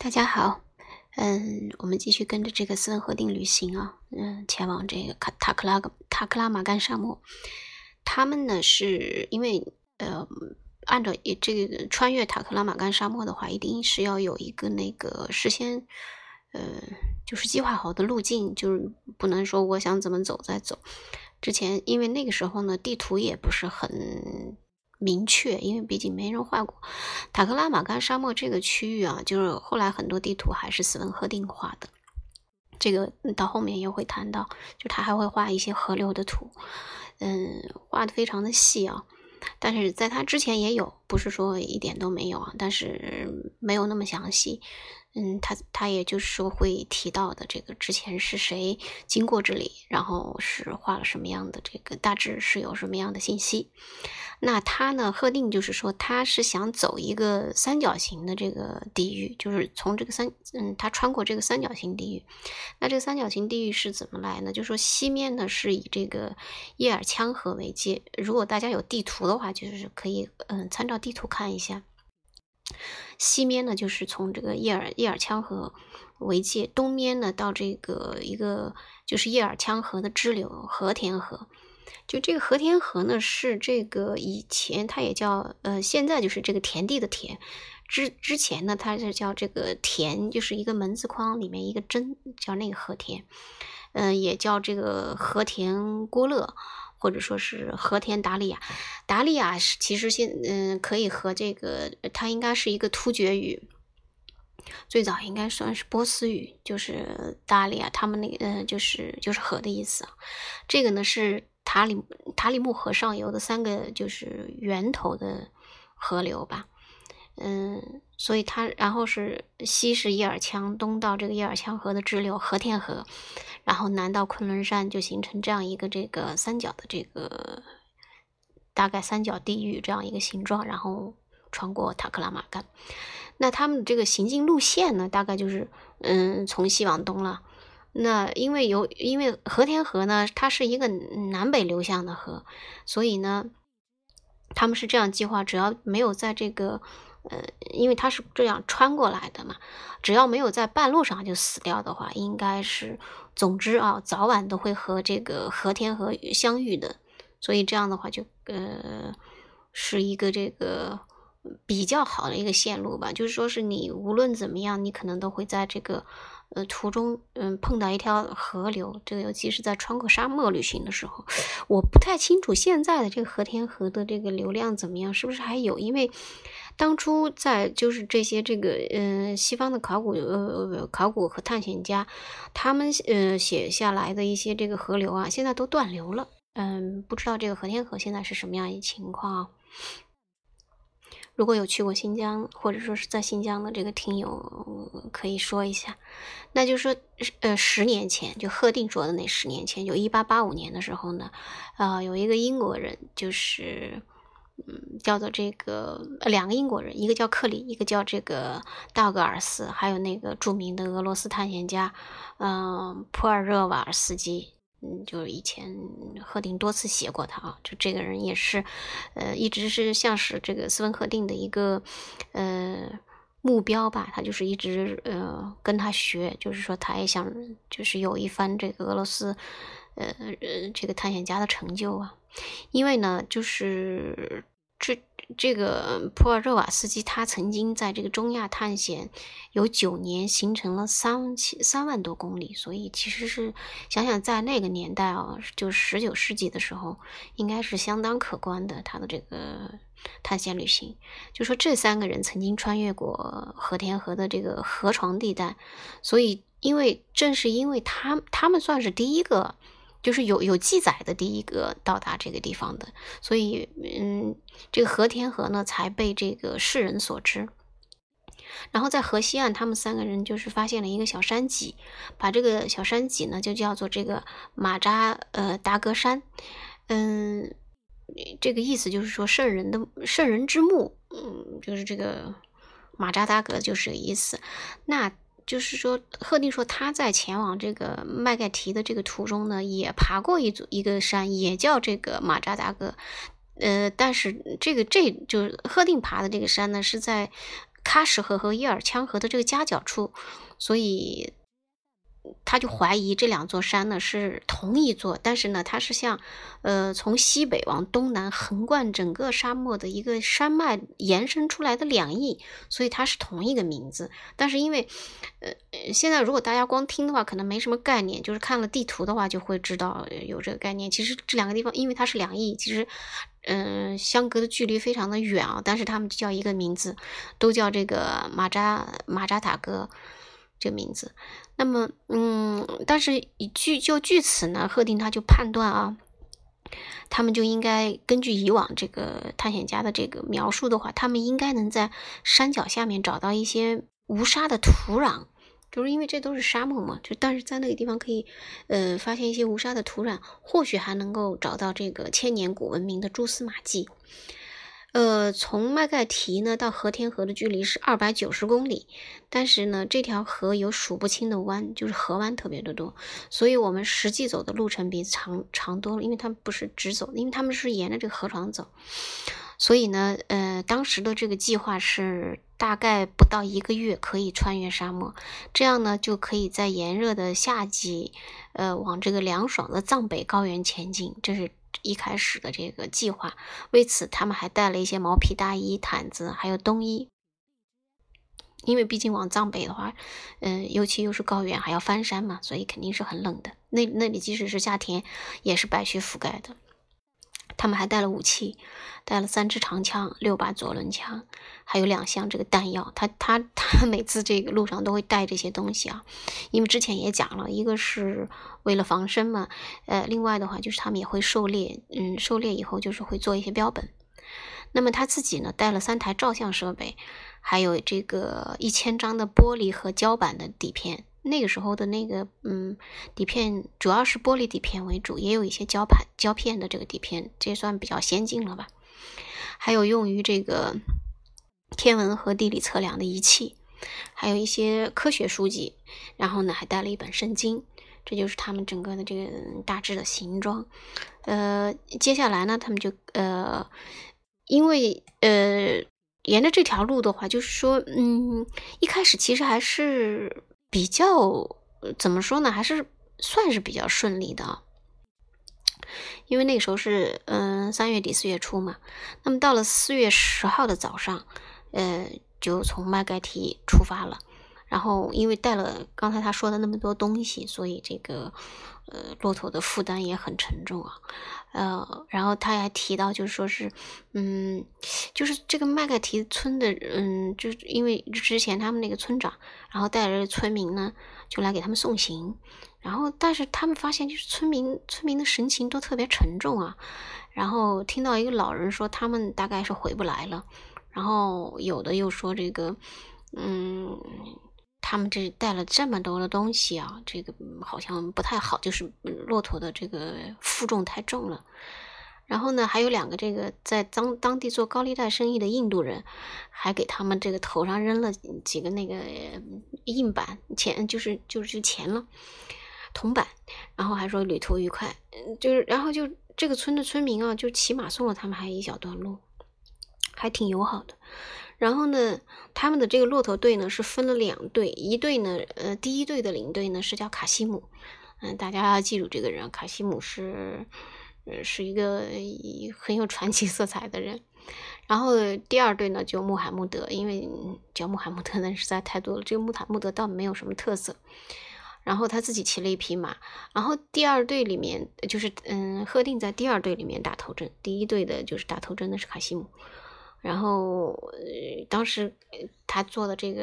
大家好，嗯，我们继续跟着这个斯文赫定旅行啊，嗯，前往这个卡塔克拉塔克拉玛干沙漠。他们呢是因为呃，按照这个穿越塔克拉玛干沙漠的话，一定是要有一个那个事先呃，就是计划好的路径，就是不能说我想怎么走再走。之前因为那个时候呢，地图也不是很。明确，因为毕竟没人画过塔克拉玛干沙漠这个区域啊，就是后来很多地图还是斯文赫定画的。这个到后面也会谈到，就他还会画一些河流的图，嗯，画的非常的细啊。但是在他之前也有，不是说一点都没有啊，但是没有那么详细。嗯，他他也就是说会提到的这个之前是谁经过这里，然后是画了什么样的这个大致是有什么样的信息。那他呢？贺定就是说，他是想走一个三角形的这个地域，就是从这个三，嗯，他穿过这个三角形地域。那这个三角形地域是怎么来呢？就说西面呢是以这个叶尔羌河为界。如果大家有地图的话，就是可以，嗯，参照地图看一下。西面呢就是从这个叶尔叶尔羌河为界，东面呢到这个一个就是叶尔羌河的支流和田河。就这个和田河呢，是这个以前它也叫呃，现在就是这个田地的田，之之前呢，它是叫这个田，就是一个门字框里面一个真，叫那个和田，嗯，也叫这个和田郭勒，或者说是和田达利亚。达利亚是其实现嗯，可以和这个它应该是一个突厥语，最早应该算是波斯语，就是达利亚，他们那个嗯，就是就是河的意思。这个呢是。塔里塔里木河上游的三个就是源头的河流吧，嗯，所以它然后是西是叶尔羌，东到这个叶尔羌河的支流和田河，然后南到昆仑山，就形成这样一个这个三角的这个大概三角地域这样一个形状，然后穿过塔克拉玛干。那他们这个行进路线呢，大概就是嗯从西往东了。那因为有因为和田河呢，它是一个南北流向的河，所以呢，他们是这样计划：只要没有在这个呃，因为它是这样穿过来的嘛，只要没有在半路上就死掉的话，应该是总之啊，早晚都会和这个和田河相遇的。所以这样的话，就呃是一个这个比较好的一个线路吧。就是说是你无论怎么样，你可能都会在这个。呃，途中嗯碰到一条河流，这个尤其是在穿过沙漠旅行的时候，我不太清楚现在的这个和田河的这个流量怎么样，是不是还有？因为当初在就是这些这个嗯西方的考古呃考古和探险家，他们呃写下来的一些这个河流啊，现在都断流了，嗯，不知道这个和田河现在是什么样一情况。如果有去过新疆，或者说是在新疆的这个听友，可以说一下。那就是说，呃，十年前就贺定说的那十年前，就一八八五年的时候呢，呃，有一个英国人，就是嗯，叫做这个两个英国人，一个叫克里，一个叫这个道格尔斯，还有那个著名的俄罗斯探险家，嗯，普尔热瓦尔斯基。嗯，就是以前赫定多次写过他啊，就这个人也是，呃，一直是像是这个斯文赫定的一个呃目标吧，他就是一直呃跟他学，就是说他也想就是有一番这个俄罗斯呃呃这个探险家的成就啊，因为呢就是这。这个普尔热瓦斯基，他曾经在这个中亚探险有九年，形成了三千三万多公里，所以其实是想想在那个年代啊，就十九世纪的时候，应该是相当可观的。他的这个探险旅行，就说这三个人曾经穿越过和田河的这个河床地带，所以因为正是因为他他们算是第一个。就是有有记载的第一个到达这个地方的，所以嗯，这个和田河呢才被这个世人所知。然后在河西岸，他们三个人就是发现了一个小山脊，把这个小山脊呢就叫做这个马扎呃达格山，嗯，这个意思就是说圣人的圣人之墓，嗯，就是这个马扎达格就是这个意思。那就是说，赫定说他在前往这个麦盖提的这个途中呢，也爬过一组一个山，也叫这个马扎达格。呃，但是这个这就是赫定爬的这个山呢，是在喀什河和叶尔羌河的这个夹角处，所以。他就怀疑这两座山呢是同一座，但是呢，它是像，呃，从西北往东南横贯整个沙漠的一个山脉延伸出来的两翼，所以它是同一个名字。但是因为，呃，现在如果大家光听的话，可能没什么概念，就是看了地图的话就会知道有这个概念。其实这两个地方，因为它是两翼，其实，嗯，相隔的距离非常的远啊，但是他们叫一个名字，都叫这个马扎马扎塔哥。这个名字，那么，嗯，但是据就据此呢，赫定他就判断啊，他们就应该根据以往这个探险家的这个描述的话，他们应该能在山脚下面找到一些无沙的土壤，就是因为这都是沙漠嘛，就但是在那个地方可以，呃，发现一些无沙的土壤，或许还能够找到这个千年古文明的蛛丝马迹。呃，从麦盖提呢到和田河的距离是二百九十公里，但是呢，这条河有数不清的弯，就是河湾特别的多，所以我们实际走的路程比长长多了，因为他们不是直走，因为他们是沿着这个河床走，所以呢，呃，当时的这个计划是大概不到一个月可以穿越沙漠，这样呢就可以在炎热的夏季，呃，往这个凉爽的藏北高原前进，这是。一开始的这个计划，为此他们还带了一些毛皮大衣、毯子，还有冬衣，因为毕竟往藏北的话，嗯，尤其又是高原，还要翻山嘛，所以肯定是很冷的。那那里即使是夏天，也是白雪覆盖的。他们还带了武器，带了三支长枪、六把左轮枪，还有两箱这个弹药。他他 他每次这个路上都会带这些东西啊，因为之前也讲了一个是为了防身嘛，呃，另外的话就是他们也会狩猎，嗯，狩猎以后就是会做一些标本。那么他自己呢，带了三台照相设备，还有这个一千张的玻璃和胶板的底片。那个时候的那个，嗯，底片主要是玻璃底片为主，也有一些胶盘、胶片的这个底片，这算比较先进了吧。还有用于这个天文和地理测量的仪器，还有一些科学书籍。然后呢，还带了一本圣经。这就是他们整个的这个大致的形状。呃，接下来呢，他们就呃，因为呃，沿着这条路的话，就是说，嗯，一开始其实还是。比较怎么说呢？还是算是比较顺利的，因为那个时候是嗯三月底四月初嘛。那么到了四月十号的早上，呃，就从麦盖提出发了。然后因为带了刚才他说的那么多东西，所以这个呃骆驼的负担也很沉重啊。呃，然后他还提到，就是说是嗯，就是这个麦盖提村的嗯，就是因为之前他们那个村长，然后带着村民呢，就来给他们送行。然后但是他们发现，就是村民村民的神情都特别沉重啊。然后听到一个老人说，他们大概是回不来了。然后有的又说这个嗯。他们这带了这么多的东西啊，这个好像不太好，就是骆驼的这个负重太重了。然后呢，还有两个这个在当当地做高利贷生意的印度人，还给他们这个头上扔了几个那个硬板钱，就是就是就钱了，铜板。然后还说旅途愉快，就是然后就这个村的村民啊，就骑马送了他们还一小段路，还挺友好的。然后呢，他们的这个骆驼队呢是分了两队，一队呢，呃，第一队的领队呢是叫卡西姆，嗯，大家要记住这个人，卡西姆是，呃，是一个很有传奇色彩的人。然后第二队呢就穆罕默德，因为叫穆罕默德的人实在太多了，这个穆罕默德倒没有什么特色。然后他自己骑了一匹马。然后第二队里面就是，嗯，赫定在第二队里面打头阵，第一队的就是打头阵的是卡西姆。然后，呃，当时他坐的这个，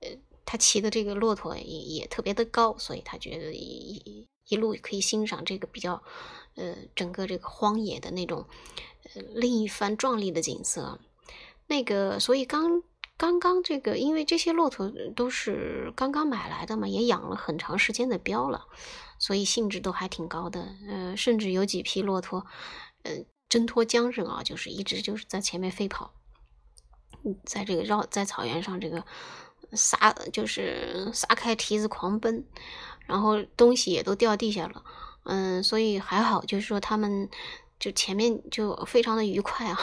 呃，他骑的这个骆驼也也特别的高，所以他觉得一一路可以欣赏这个比较，呃，整个这个荒野的那种，呃，另一番壮丽的景色。那个，所以刚刚刚这个，因为这些骆驼都是刚刚买来的嘛，也养了很长时间的膘了，所以兴致都还挺高的。呃，甚至有几匹骆驼，嗯。挣脱缰绳啊，就是一直就是在前面飞跑，在这个绕在草原上这个撒就是撒开蹄子狂奔，然后东西也都掉地下了，嗯，所以还好，就是说他们就前面就非常的愉快啊，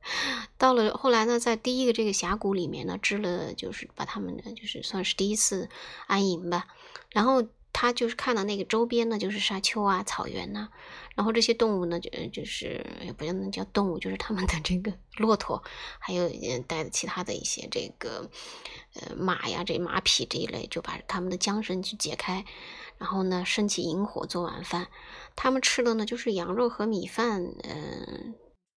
到了后来呢，在第一个这个峡谷里面呢，支了就是把他们的就是算是第一次安营吧。然后他就是看到那个周边呢，就是沙丘啊、草原呐，然后这些动物呢，就就是也不能叫动物，就是他们的这个 骆驼，还有带的其他的一些这个呃马呀、这马匹这一类，就把他们的缰绳去解开，然后呢，升起萤火做晚饭。他们吃的呢，就是羊肉和米饭，嗯。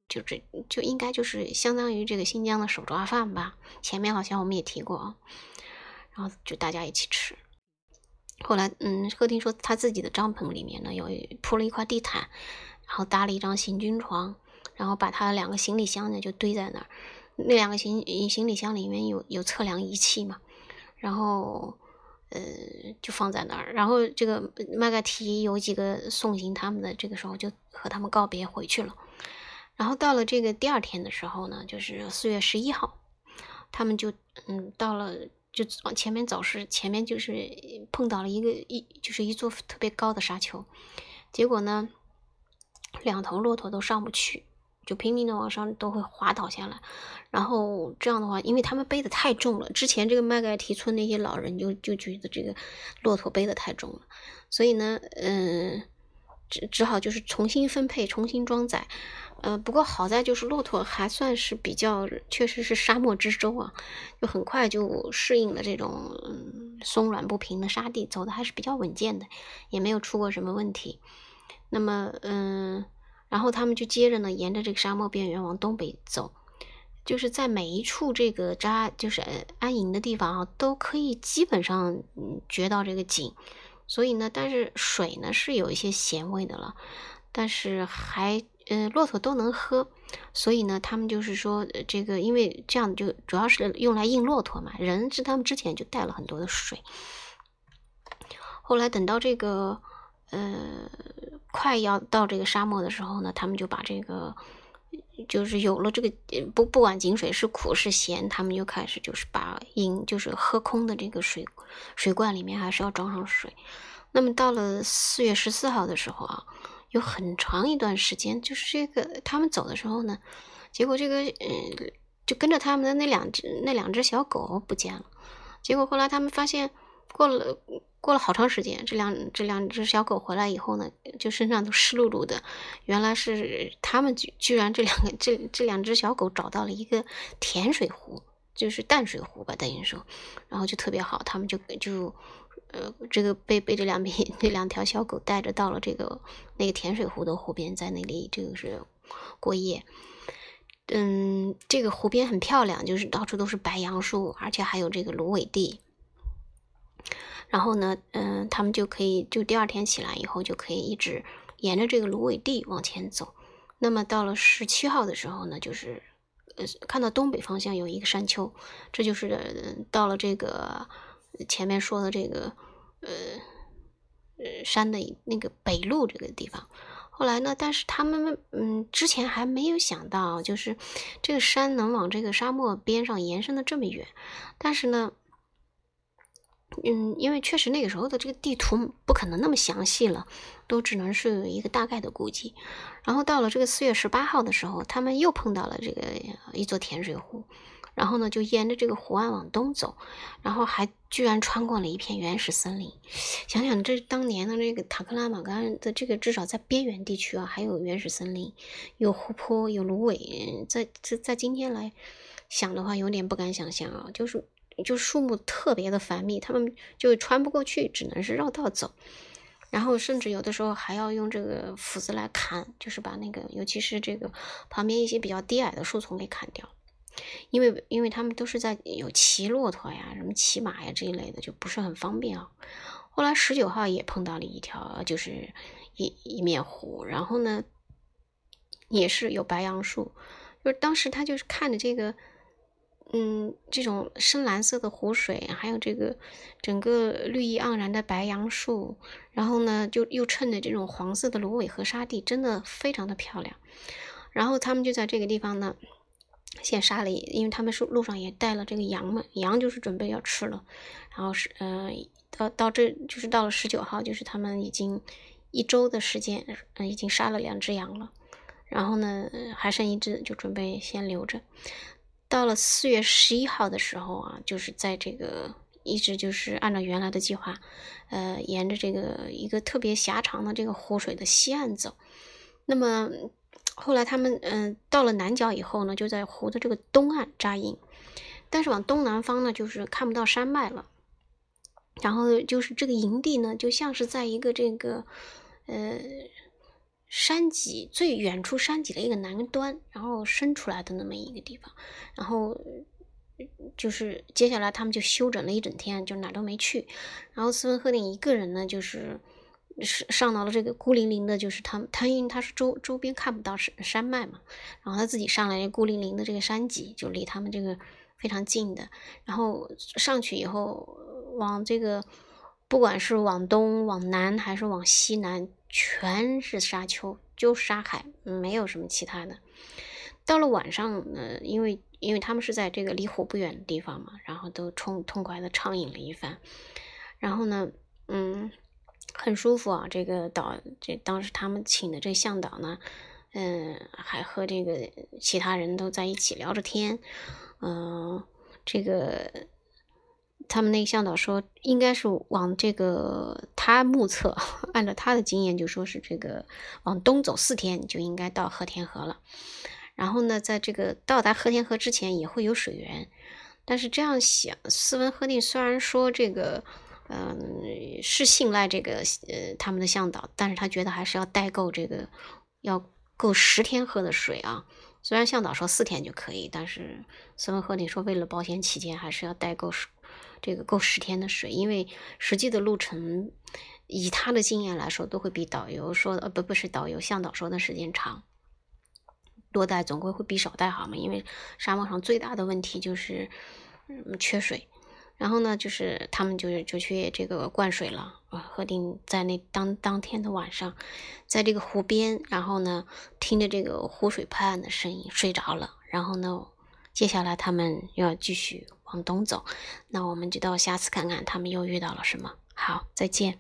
就这就应该就是相当于这个新疆的手抓饭吧。前面好像我们也提过啊，然后就大家一起吃。后来，嗯，贺丁说他自己的帐篷里面呢有铺了一块地毯，然后搭了一张行军床，然后把他两个行李箱呢就堆在那儿。那两个行行李箱里面有有测量仪器嘛，然后呃就放在那儿。然后这个麦盖提有几个送行他们的，这个时候就和他们告别回去了。然后到了这个第二天的时候呢，就是四月十一号，他们就嗯到了，就往前面走是前面就是碰到了一个一就是一座特别高的沙丘，结果呢，两头骆驼都上不去，就拼命的往上都会滑倒下来，然后这样的话，因为他们背的太重了，之前这个麦盖提村那些老人就就觉得这个骆驼背的太重了，所以呢，嗯，只只好就是重新分配，重新装载。呃，不过好在就是骆驼还算是比较，确实是沙漠之舟啊，就很快就适应了这种嗯松软不平的沙地，走的还是比较稳健的，也没有出过什么问题。那么，嗯，然后他们就接着呢，沿着这个沙漠边缘往东北走，就是在每一处这个扎就是安营的地方啊，都可以基本上嗯觉到这个景，所以呢，但是水呢是有一些咸味的了，但是还。呃，骆驼都能喝，所以呢，他们就是说，这个因为这样就主要是用来印骆驼嘛。人是他们之前就带了很多的水，后来等到这个呃快要到这个沙漠的时候呢，他们就把这个就是有了这个不不管井水是苦是咸，他们就开始就是把饮就是喝空的这个水水罐里面还是要装上水。那么到了四月十四号的时候啊。有很长一段时间，就是这个他们走的时候呢，结果这个嗯，就跟着他们的那两只那两只小狗不见了。结果后来他们发现，过了过了好长时间，这两这两只小狗回来以后呢，就身上都湿漉漉的。原来是他们居居然这两个这这两只小狗找到了一个甜水湖，就是淡水湖吧，等于说，然后就特别好，他们就就。呃，这个被被这两匹 这两条小狗带着到了这个那个甜水湖的湖边，在那里这个是过夜。嗯，这个湖边很漂亮，就是到处都是白杨树，而且还有这个芦苇地。然后呢，嗯，他们就可以就第二天起来以后就可以一直沿着这个芦苇地往前走。那么到了十七号的时候呢，就是呃看到东北方向有一个山丘，这就是到了这个。前面说的这个，呃，呃，山的那个北路这个地方，后来呢，但是他们嗯，之前还没有想到，就是这个山能往这个沙漠边上延伸的这么远，但是呢，嗯，因为确实那个时候的这个地图不可能那么详细了，都只能是一个大概的估计。然后到了这个四月十八号的时候，他们又碰到了这个一座甜水湖。然后呢，就沿着这个湖岸往东走，然后还居然穿过了一片原始森林。想想这当年的这个塔克拉玛干的这个，至少在边缘地区啊，还有原始森林，有湖泊，有芦苇。在在在今天来想的话，有点不敢想象啊，就是就树木特别的繁密，他们就穿不过去，只能是绕道走。然后甚至有的时候还要用这个斧子来砍，就是把那个尤其是这个旁边一些比较低矮的树丛给砍掉。因为，因为他们都是在有骑骆驼呀、什么骑马呀这一类的，就不是很方便啊。后来十九号也碰到了一条，就是一一面湖，然后呢，也是有白杨树。就是当时他就是看着这个，嗯，这种深蓝色的湖水，还有这个整个绿意盎然的白杨树，然后呢，就又衬着这种黄色的芦苇和沙地，真的非常的漂亮。然后他们就在这个地方呢。先杀了，因为他们是路上也带了这个羊嘛，羊就是准备要吃了。然后是，呃，到到这就是到了十九号，就是他们已经一周的时间，嗯，已经杀了两只羊了。然后呢，还剩一只，就准备先留着。到了四月十一号的时候啊，就是在这个一直就是按照原来的计划，呃，沿着这个一个特别狭长的这个湖水的西岸走。那么后来他们嗯到了南角以后呢，就在湖的这个东岸扎营，但是往东南方呢，就是看不到山脉了。然后就是这个营地呢，就像是在一个这个呃。山脊最远处，山脊的一个南端，然后伸出来的那么一个地方，然后就是接下来他们就休整了一整天，就哪都没去。然后斯文赫定一个人呢，就是上上到了这个孤零零的，就是他他因为他是周周边看不到山山脉嘛，然后他自己上来孤零零的这个山脊，就离他们这个非常近的。然后上去以后，往这个不管是往东、往南还是往西南。全是沙丘，就沙海，没有什么其他的。到了晚上，呃，因为因为他们是在这个离湖不远的地方嘛，然后都痛痛快的畅饮了一番。然后呢，嗯，很舒服啊。这个导，这当时他们请的这向导呢，嗯，还和这个其他人都在一起聊着天，嗯，这个。他们那个向导说，应该是往这个他目测，按照他的经验，就说是这个往东走四天就应该到和田河了。然后呢，在这个到达和田河之前也会有水源。但是这样想，斯文赫定虽然说这个，嗯，是信赖这个呃他们的向导，但是他觉得还是要带够这个，要够十天喝的水啊。虽然向导说四天就可以，但是斯文赫定说为了保险起见，还是要带够十。这个够十天的水，因为实际的路程，以他的经验来说，都会比导游说的，呃，不，不是导游向导说的时间长。多带总归会比少带好嘛，因为沙漠上最大的问题就是，嗯，缺水。然后呢，就是他们就就去这个灌水了啊。贺定在那当当天的晚上，在这个湖边，然后呢，听着这个湖水拍岸的声音睡着了。然后呢，接下来他们又要继续。往东走，那我们就到下次看看他们又遇到了什么。好，再见。